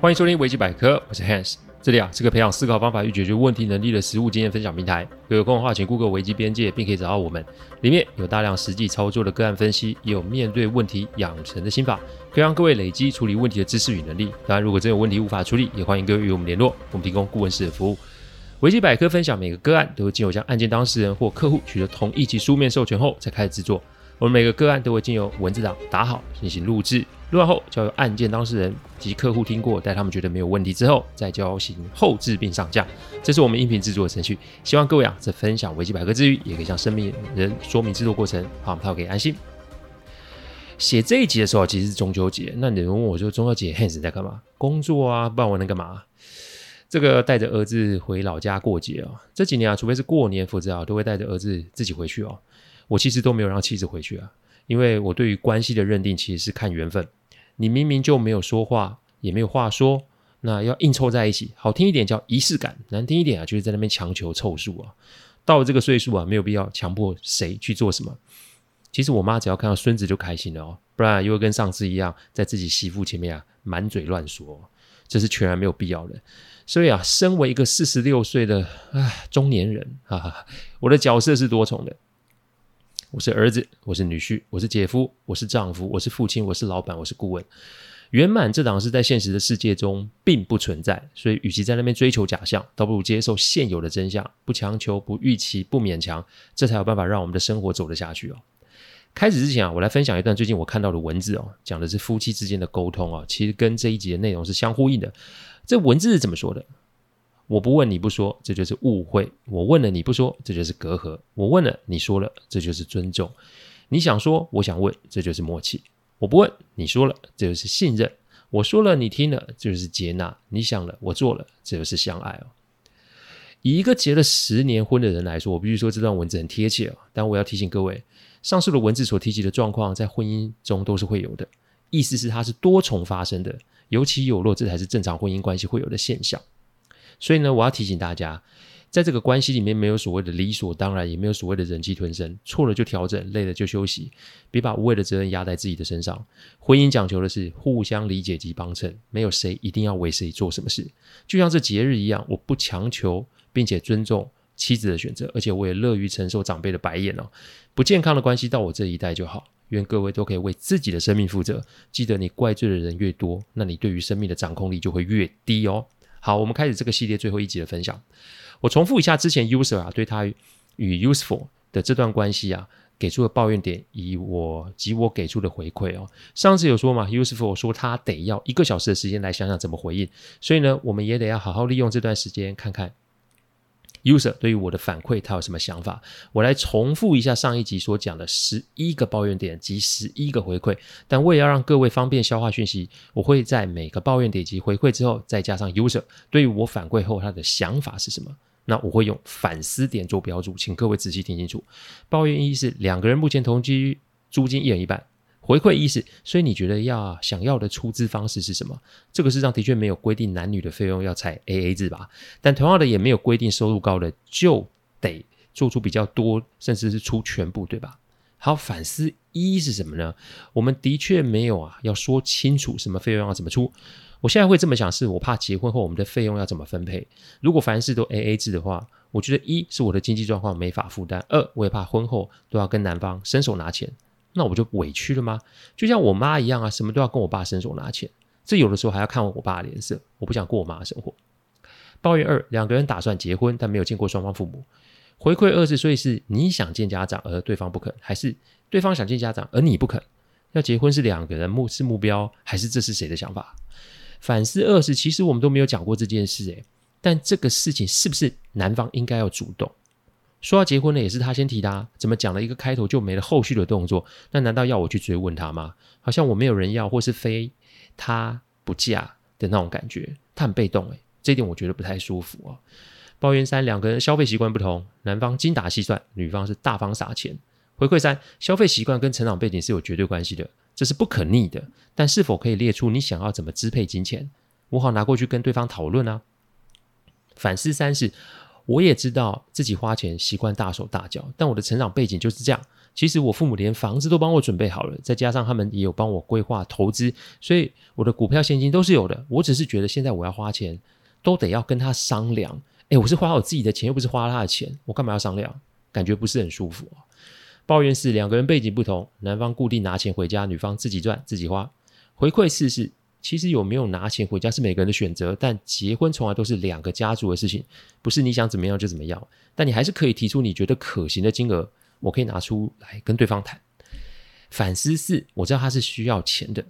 欢迎收听维基百科，我是 Hans。这里啊是个培养思考方法与解决问题能力的实务经验分享平台。有空的话，请 Google 维基边界，并可以找到我们。里面有大量实际操作的个案分析，也有面对问题养成的心法，可以让各位累积处理问题的知识与能力。当然，如果真有问题无法处理，也欢迎各位与我们联络，我们提供顾问式的服务。维基百科分享每个个案都会经由向案件当事人或客户取得同意及书面授权后才开始制作。我们每个个案都会经由文字档打好进行录制，录完后交由案件当事人及客户听过，待他们觉得没有问题之后，再交行后置并上架。这是我们音频制作的程序。希望各位啊，在分享维基百科之余，也可以向身边人说明制作过程，好，他可以安心。写这一集的时候，其实是中秋节。那你问我说，中秋节 Hans 在干嘛？工作啊，不然我能干嘛？这个带着儿子回老家过节啊。这几年啊，除非是过年，否则啊，都会带着儿子自己回去哦。我其实都没有让妻子回去啊，因为我对于关系的认定其实是看缘分。你明明就没有说话，也没有话说，那要硬凑在一起，好听一点叫仪式感，难听一点啊，就是在那边强求凑数啊。到了这个岁数啊，没有必要强迫谁去做什么。其实我妈只要看到孙子就开心了哦，不然又会跟上次一样，在自己媳妇前面啊满嘴乱说，这是全然没有必要的。所以啊，身为一个四十六岁的唉中年人啊，我的角色是多重的。我是儿子，我是女婿，我是姐夫，我是丈夫，我是父亲，我是老板，我是顾问。圆满这档事在现实的世界中并不存在，所以与其在那边追求假象，倒不如接受现有的真相，不强求，不预期，不勉强，这才有办法让我们的生活走得下去哦。开始之前啊，我来分享一段最近我看到的文字哦，讲的是夫妻之间的沟通啊，其实跟这一集的内容是相呼应的。这文字是怎么说的？我不问你不说，这就是误会；我问了你不说，这就是隔阂；我问了你说了，这就是尊重。你想说，我想问，这就是默契；我不问你说了，这就是信任；我说了你听了，这就是接纳；你想了我做了，这就是相爱哦。以一个结了十年婚的人来说，我必须说这段文字很贴切哦。但我要提醒各位，上述的文字所提及的状况，在婚姻中都是会有的，意思是它是多重发生的，有起有落，这才是正常婚姻关系会有的现象。所以呢，我要提醒大家，在这个关系里面，没有所谓的理所当然，也没有所谓的忍气吞声。错了就调整，累了就休息，别把无谓的责任压在自己的身上。婚姻讲求的是互相理解及帮衬，没有谁一定要为谁做什么事。就像这节日一样，我不强求，并且尊重妻子的选择，而且我也乐于承受长辈的白眼哦。不健康的关系到我这一代就好。愿各位都可以为自己的生命负责。记得，你怪罪的人越多，那你对于生命的掌控力就会越低哦。好，我们开始这个系列最后一集的分享。我重复一下之前 user 啊对他与 useful 的这段关系啊给出的抱怨点，以我及我给出的回馈哦。上次有说嘛，useful 说他得要一个小时的时间来想想怎么回应，所以呢，我们也得要好好利用这段时间看看。User 对于我的反馈，他有什么想法？我来重复一下上一集所讲的十一个抱怨点及十一个回馈，但为了要让各位方便消化讯息，我会在每个抱怨点及回馈之后，再加上 user 对于我反馈后他的想法是什么。那我会用反思点做标注，请各位仔细听清楚。抱怨一是两个人目前同居，租金一人一半。回馈意思，所以你觉得要想要的出资方式是什么？这个世上的确没有规定男女的费用要采 AA 制吧？但同样的也没有规定收入高的就得做出比较多，甚至是出全部，对吧？好，反思一是什么呢？我们的确没有啊，要说清楚什么费用要怎么出。我现在会这么想，是我怕结婚后我们的费用要怎么分配。如果凡事都 AA 制的话，我觉得一是我的经济状况没法负担，二我也怕婚后都要跟男方伸手拿钱。那我就委屈了吗？就像我妈一样啊，什么都要跟我爸伸手拿钱，这有的时候还要看我爸的脸色。我不想过我妈的生活。抱怨二，两个人打算结婚，但没有见过双方父母。回馈二是，所以是你想见家长，而对方不肯，还是对方想见家长，而你不肯？要结婚是两个人目是目标，还是这是谁的想法？反思二是，其实我们都没有讲过这件事诶，但这个事情是不是男方应该要主动？说要结婚呢，也是他先提的啊，怎么讲了一个开头就没了后续的动作？那难道要我去追问他吗？好像我没有人要，或是非他不嫁的那种感觉，他很被动诶，这一点我觉得不太舒服哦。抱怨三，两个人消费习惯不同，男方精打细算，女方是大方撒钱。回馈三，消费习惯跟成长背景是有绝对关系的，这是不可逆的。但是否可以列出你想要怎么支配金钱，我好拿过去跟对方讨论啊？反思三是。我也知道自己花钱习惯大手大脚，但我的成长背景就是这样。其实我父母连房子都帮我准备好了，再加上他们也有帮我规划投资，所以我的股票现金都是有的。我只是觉得现在我要花钱，都得要跟他商量。诶，我是花我自己的钱，又不是花他的钱，我干嘛要商量？感觉不是很舒服。抱怨是两个人背景不同，男方固定拿钱回家，女方自己赚自己花。回馈四是。其实有没有拿钱回家是每个人的选择，但结婚从来都是两个家族的事情，不是你想怎么样就怎么样。但你还是可以提出你觉得可行的金额，我可以拿出来跟对方谈。反思四，我知道他是需要钱的，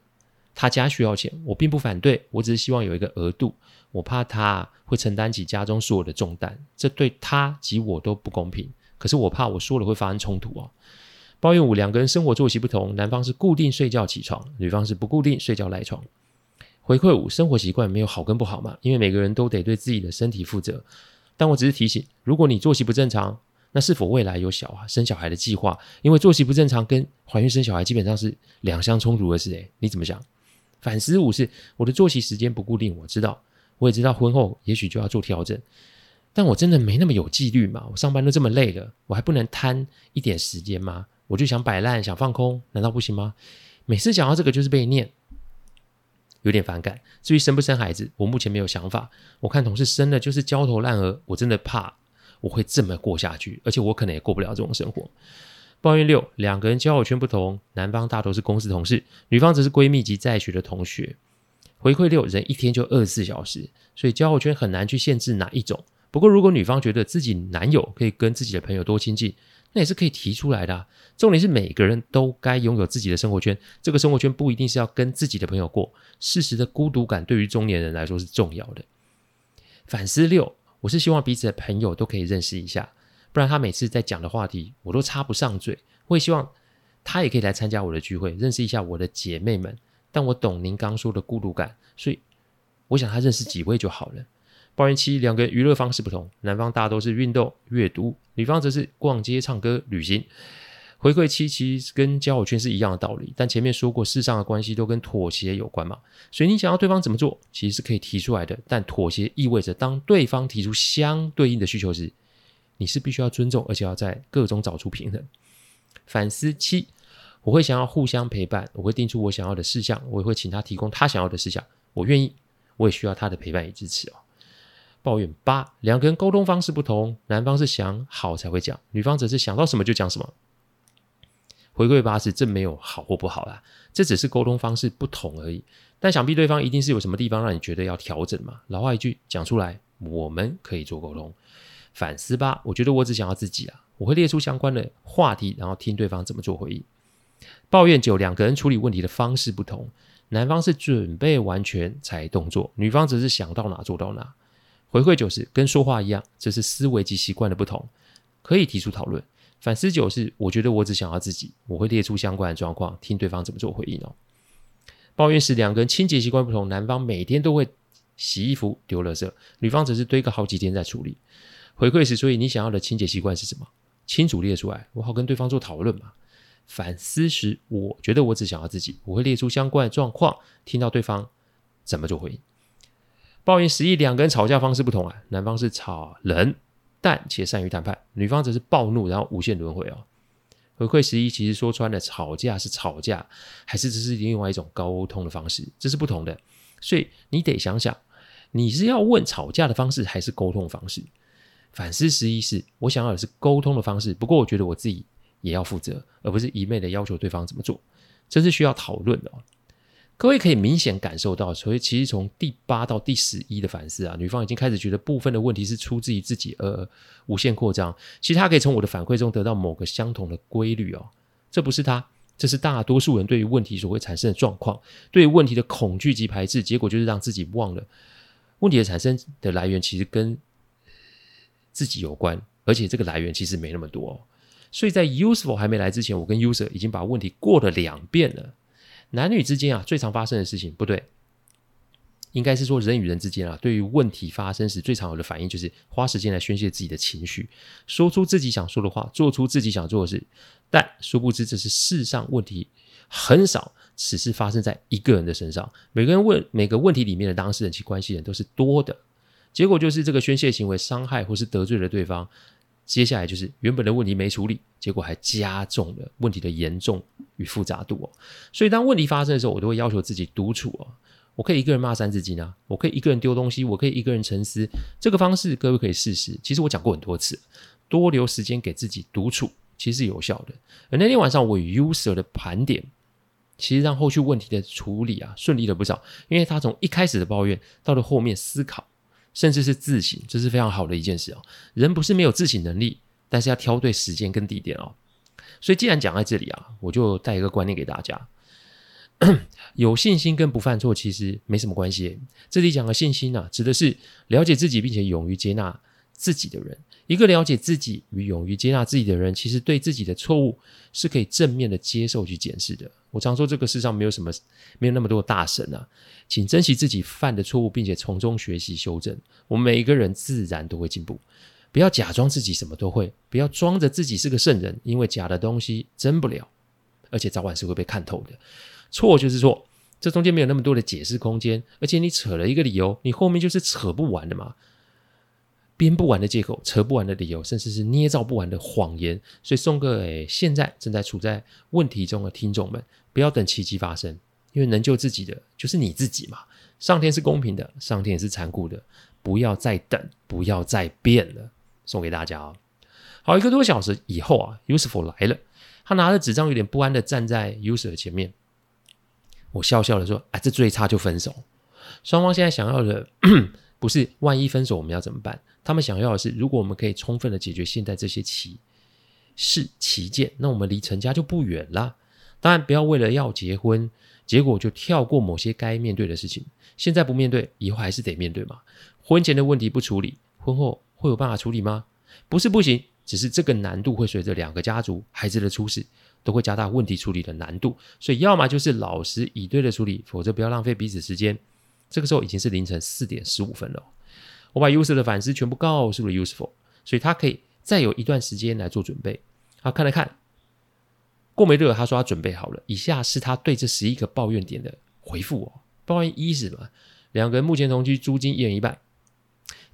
他家需要钱，我并不反对，我只是希望有一个额度，我怕他会承担起家中所有的重担，这对他及我都不公平。可是我怕我说了会发生冲突哦。抱怨五，两个人生活作息不同，男方是固定睡觉起床，女方是不固定睡觉赖床。回馈五，生活习惯没有好跟不好嘛，因为每个人都得对自己的身体负责。但我只是提醒，如果你作息不正常，那是否未来有小孩生小孩的计划？因为作息不正常跟怀孕生小孩基本上是两相冲突的事。诶，你怎么想？反思五是我的作息时间不固定，我知道，我也知道婚后也许就要做调整，但我真的没那么有纪律嘛？我上班都这么累了，我还不能贪一点时间吗？我就想摆烂，想放空，难道不行吗？每次讲到这个就是被念。有点反感。至于生不生孩子，我目前没有想法。我看同事生了就是焦头烂额，我真的怕我会这么过下去，而且我可能也过不了这种生活。抱怨六，两个人交友圈不同，男方大多是公司同事，女方则是闺蜜及在学的同学。回馈六，人一天就二十四小时，所以交友圈很难去限制哪一种。不过如果女方觉得自己男友可以跟自己的朋友多亲近，那也是可以提出来的啊。重点是每个人都该拥有自己的生活圈，这个生活圈不一定是要跟自己的朋友过。事实的孤独感对于中年人来说是重要的。反思六，我是希望彼此的朋友都可以认识一下，不然他每次在讲的话题我都插不上嘴。我也希望他也可以来参加我的聚会，认识一下我的姐妹们。但我懂您刚说的孤独感，所以我想他认识几位就好了。抱怨七，两个娱乐方式不同，男方大多是运动、阅读，女方则是逛街、唱歌、旅行。回馈期其实跟交友圈是一样的道理，但前面说过，世上的关系都跟妥协有关嘛，所以你想要对方怎么做，其实是可以提出来的。但妥协意味着，当对方提出相对应的需求时，你是必须要尊重，而且要在各中找出平衡。反思七，我会想要互相陪伴，我会定出我想要的事项，我也会请他提供他想要的事项，我愿意，我也需要他的陪伴与支持哦。抱怨八，两个人沟通方式不同，男方是想好才会讲，女方则是想到什么就讲什么。回馈八是这没有好或不好啦，这只是沟通方式不同而已。但想必对方一定是有什么地方让你觉得要调整嘛。老话一句讲出来，我们可以做沟通。反思八，我觉得我只想要自己啊，我会列出相关的话题，然后听对方怎么做回应。抱怨九，两个人处理问题的方式不同，男方是准备完全才动作，女方则是想到哪做到哪。回馈九是跟说话一样，这是思维及习惯的不同，可以提出讨论。反思九是我觉得我只想要自己，我会列出相关的状况，听对方怎么做回应哦。抱怨是，两个人清洁习惯不同，男方每天都会洗衣服丢垃圾，女方则是堆个好几天再处理。回馈时，所以你想要的清洁习惯是什么？清楚列出来，我好跟对方做讨论嘛。反思时，我觉得我只想要自己，我会列出相关的状况，听到对方怎么做回应。抱怨十一，两个人吵架方式不同啊，男方是吵人，但且善于谈判，女方则是暴怒，然后无限轮回哦。回馈十一，其实说穿了，吵架是吵架，还是只是另外一种沟通的方式，这是不同的。所以你得想想，你是要问吵架的方式，还是沟通的方式？反思十一是，我想要的是沟通的方式，不过我觉得我自己也要负责，而不是一昧的要求对方怎么做，这是需要讨论的。各位可以明显感受到，所以其实从第八到第十一的反思啊，女方已经开始觉得部分的问题是出自于自己，而无限扩张。其实她可以从我的反馈中得到某个相同的规律哦，这不是她，这是大多数人对于问题所会产生的状况，对于问题的恐惧及排斥，结果就是让自己忘了问题的产生的来源其实跟自己有关，而且这个来源其实没那么多哦。所以在 useful 还没来之前，我跟 user 已经把问题过了两遍了。男女之间啊，最常发生的事情不对，应该是说人与人之间啊，对于问题发生时最常有的反应就是花时间来宣泄自己的情绪，说出自己想说的话，做出自己想做的事。但殊不知，这是世上问题很少只是发生在一个人的身上。每个人问每个问题里面的当事人及关系人都是多的。结果就是这个宣泄行为伤害或是得罪了对方。接下来就是原本的问题没处理，结果还加重了问题的严重与复杂度哦。所以当问题发生的时候，我都会要求自己独处哦。我可以一个人骂三字经啊，我可以一个人丢东西，我可以一个人沉思。这个方式各位可以试试。其实我讲过很多次，多留时间给自己独处，其实是有效的。而那天晚上我与 user 的盘点，其实让后续问题的处理啊顺利了不少，因为他从一开始的抱怨到了后面思考。甚至是自省，这是非常好的一件事哦。人不是没有自省能力，但是要挑对时间跟地点哦。所以既然讲在这里啊，我就带一个观念给大家：有信心跟不犯错其实没什么关系。这里讲的信心啊，指的是了解自己并且勇于接纳自己的人。一个了解自己与勇于接纳自己的人，其实对自己的错误是可以正面的接受去检视的。我常说，这个世上没有什么，没有那么多大神啊。请珍惜自己犯的错误，并且从中学习修正。我们每一个人自然都会进步。不要假装自己什么都会，不要装着自己是个圣人，因为假的东西真不了，而且早晚是会被看透的。错就是错，这中间没有那么多的解释空间。而且你扯了一个理由，你后面就是扯不完的嘛。编不完的借口，扯不完的理由，甚至是捏造不完的谎言。所以送给现在正在处在问题中的听众们，不要等奇迹发生，因为能救自己的就是你自己嘛。上天是公平的，上天也是残酷的，不要再等，不要再变了。送给大家哦。好，一个多小时以后啊，Useful 来了，他拿着纸张，有点不安的站在 User 前面。我笑笑的说：“哎，这最差就分手。双方现在想要的。”不是，万一分手我们要怎么办？他们想要的是，如果我们可以充分的解决现在这些奇事奇件，那我们离成家就不远了。当然，不要为了要结婚，结果就跳过某些该面对的事情。现在不面对，以后还是得面对嘛。婚前的问题不处理，婚后会有办法处理吗？不是不行，只是这个难度会随着两个家族孩子的出世，都会加大问题处理的难度。所以，要么就是老实以对的处理，否则不要浪费彼此时间。这个时候已经是凌晨四点十五分了，我把 user 的反思全部告诉了 useful，所以他可以再有一段时间来做准备。好，看了看，过没多久，他说他准备好了。以下是他对这十一个抱怨点的回复哦。抱怨一是什么？两个人目前同居，租金一人一半。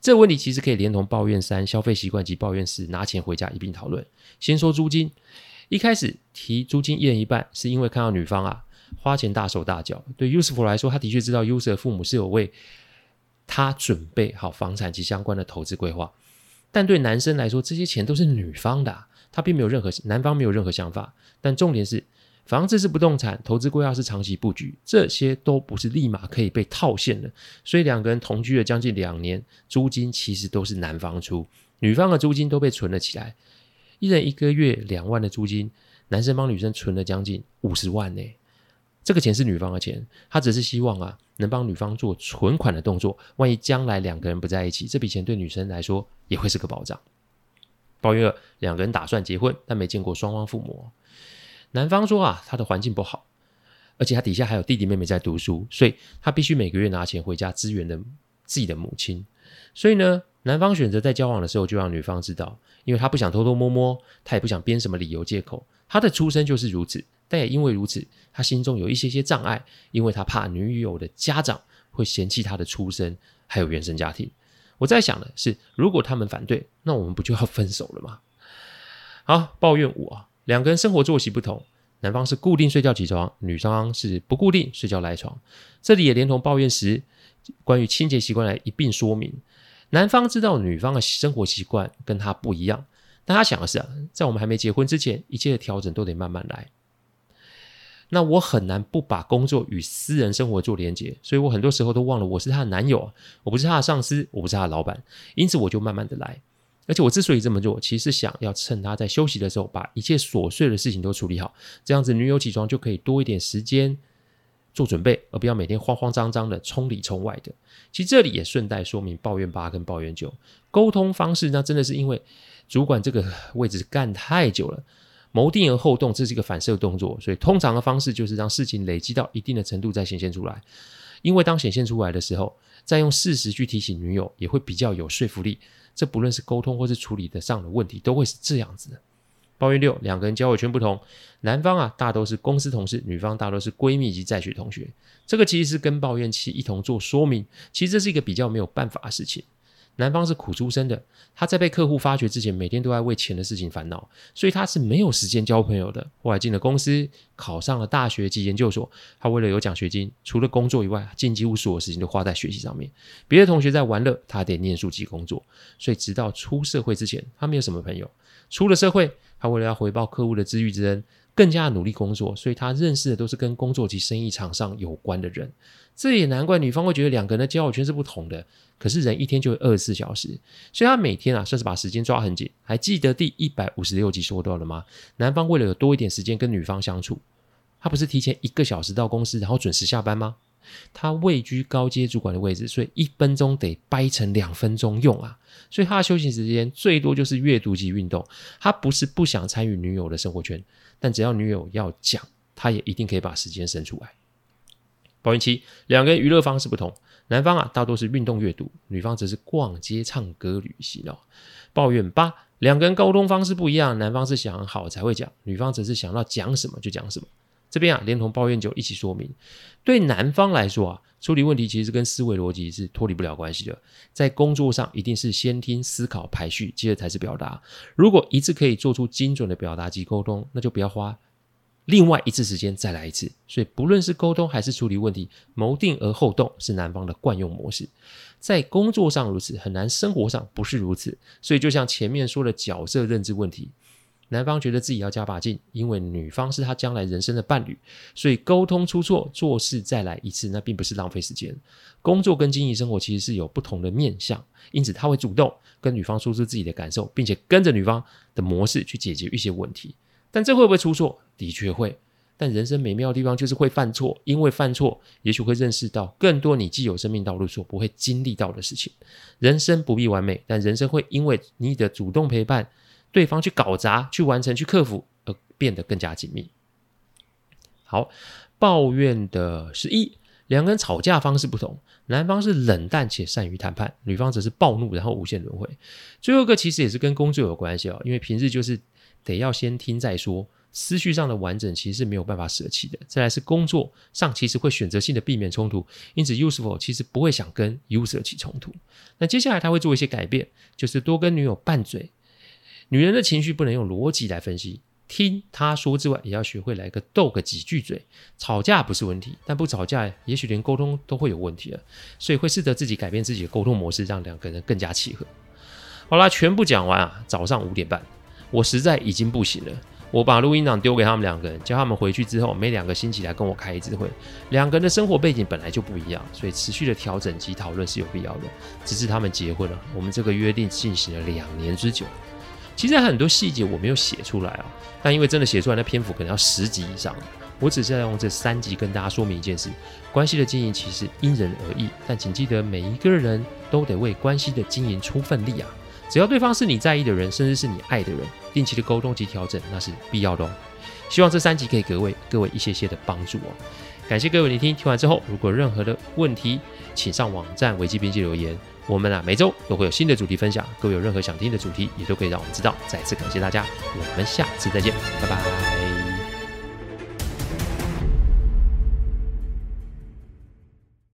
这个问题其实可以连同抱怨三消费习惯及抱怨四拿钱回家一并讨论。先说租金，一开始提租金一人一半，是因为看到女方啊。花钱大手大脚，对 Usful 来说，他的确知道 User 的父母是有为他准备好房产及相关的投资规划，但对男生来说，这些钱都是女方的，他并没有任何男方没有任何想法。但重点是，房子是不动产，投资规划是长期布局，这些都不是立马可以被套现的。所以两个人同居了将近两年，租金其实都是男方出，女方的租金都被存了起来，一人一个月两万的租金，男生帮女生存了将近五十万呢。这个钱是女方的钱，他只是希望啊，能帮女方做存款的动作。万一将来两个人不在一起，这笔钱对女生来说也会是个保障。抱怨二，两个人打算结婚，但没见过双方父母。男方说啊，他的环境不好，而且他底下还有弟弟妹妹在读书，所以他必须每个月拿钱回家支援的自己的母亲。所以呢，男方选择在交往的时候就让女方知道，因为他不想偷偷摸摸，他也不想编什么理由借口。他的出身就是如此。但也因为如此，他心中有一些些障碍，因为他怕女友的家长会嫌弃他的出身，还有原生家庭。我在想的是，如果他们反对，那我们不就要分手了吗？好，抱怨五啊，两个人生活作息不同，男方是固定睡觉起床，女方是不固定睡觉赖床。这里也连同抱怨十，关于清洁习惯来一并说明。男方知道女方的生活习惯跟他不一样，但他想的是啊，在我们还没结婚之前，一切的调整都得慢慢来。那我很难不把工作与私人生活做连结，所以我很多时候都忘了我是她的男友，我不是她的上司，我不是她的老板，因此我就慢慢的来。而且我之所以这么做，其实想要趁她在休息的时候，把一切琐碎的事情都处理好，这样子女友起床就可以多一点时间做准备，而不要每天慌慌张张的冲里冲外的。其实这里也顺带说明抱怨八跟抱怨九沟通方式，那真的是因为主管这个位置干太久了。谋定而后动，这是一个反射动作，所以通常的方式就是让事情累积到一定的程度再显现出来。因为当显现出来的时候，再用事实去提醒女友，也会比较有说服力。这不论是沟通或是处理得上的问题，都会是这样子的。抱怨六，两个人交友圈不同，男方啊大都是公司同事，女方大都是闺蜜及在学同学。这个其实是跟抱怨七一同做说明。其实这是一个比较没有办法的事情。男方是苦出身的，他在被客户发掘之前，每天都在为钱的事情烦恼，所以他是没有时间交朋友的。后来进了公司，考上了大学及研究所，他为了有奖学金，除了工作以外，尽几乎所有时间都花在学习上面。别的同学在玩乐，他得念书及工作，所以直到出社会之前，他没有什么朋友。出了社会，他为了要回报客户的知遇之恩，更加努力工作，所以他认识的都是跟工作及生意场上有关的人。这也难怪女方会觉得两个人的交友圈是不同的。可是人一天就二十四小时，所以他每天啊算是把时间抓很紧。还记得第一百五十六集说到了吗？男方为了有多一点时间跟女方相处，他不是提前一个小时到公司，然后准时下班吗？他位居高阶主管的位置，所以一分钟得掰成两分钟用啊。所以他的休息时间最多就是阅读及运动。他不是不想参与女友的生活圈，但只要女友要讲，他也一定可以把时间省出来。抱怨七，两个人娱乐方式不同。男方啊，大多是运动阅读；女方则是逛街、唱歌、旅行哦。抱怨八，两个人沟通方式不一样。男方是想好才会讲，女方则是想到讲什么就讲什么。这边啊，连同抱怨酒一起说明。对男方来说啊，处理问题其实跟思维逻辑是脱离不了关系的。在工作上，一定是先听、思考、排序，接着才是表达。如果一次可以做出精准的表达及沟通，那就不要花。另外一次时间再来一次，所以不论是沟通还是处理问题，谋定而后动是男方的惯用模式。在工作上如此，很难生活上不是如此。所以就像前面说的角色认知问题，男方觉得自己要加把劲，因为女方是他将来人生的伴侣，所以沟通出错，做事再来一次，那并不是浪费时间。工作跟经营生活其实是有不同的面向，因此他会主动跟女方说出自己的感受，并且跟着女方的模式去解决一些问题。但这会不会出错？的确会。但人生美妙的地方就是会犯错，因为犯错，也许会认识到更多你既有生命道路所不会经历到的事情。人生不必完美，但人生会因为你的主动陪伴，对方去搞砸、去完成、去克服，而变得更加紧密。好，抱怨的十一，两个人吵架方式不同，男方是冷淡且善于谈判，女方则是暴怒然后无限轮回。最后一个其实也是跟工作有关系哦，因为平日就是。得要先听再说，思绪上的完整其实是没有办法舍弃的。再来是工作上，其实会选择性的避免冲突，因此 Useful 其实不会想跟 User 起冲突。那接下来他会做一些改变，就是多跟女友拌嘴。女人的情绪不能用逻辑来分析，听她说之外，也要学会来个斗个几句嘴。吵架不是问题，但不吵架，也许连沟通都会有问题了。所以会试着自己改变自己的沟通模式，让两个人更加契合。好啦，全部讲完啊，早上五点半。我实在已经不行了，我把录音档丢给他们两个人，叫他们回去之后每两个星期来跟我开一次会。两个人的生活背景本来就不一样，所以持续的调整及讨论是有必要的。直至他们结婚了，我们这个约定进行了两年之久。其实很多细节我没有写出来啊，但因为真的写出来，那篇幅可能要十集以上。我只是要用这三集跟大家说明一件事：关系的经营其实因人而异，但请记得每一个人都得为关系的经营出份力啊。只要对方是你在意的人，甚至是你爱的人，定期的沟通及调整那是必要的哦。希望这三集可以给各位各位一些些的帮助哦。感谢各位聆听，听完之后如果任何的问题，请上网站维基编辑留言。我们啊每周都会有新的主题分享，各位有任何想听的主题，也都可以让我们知道。再次感谢大家，我们下次再见，拜拜。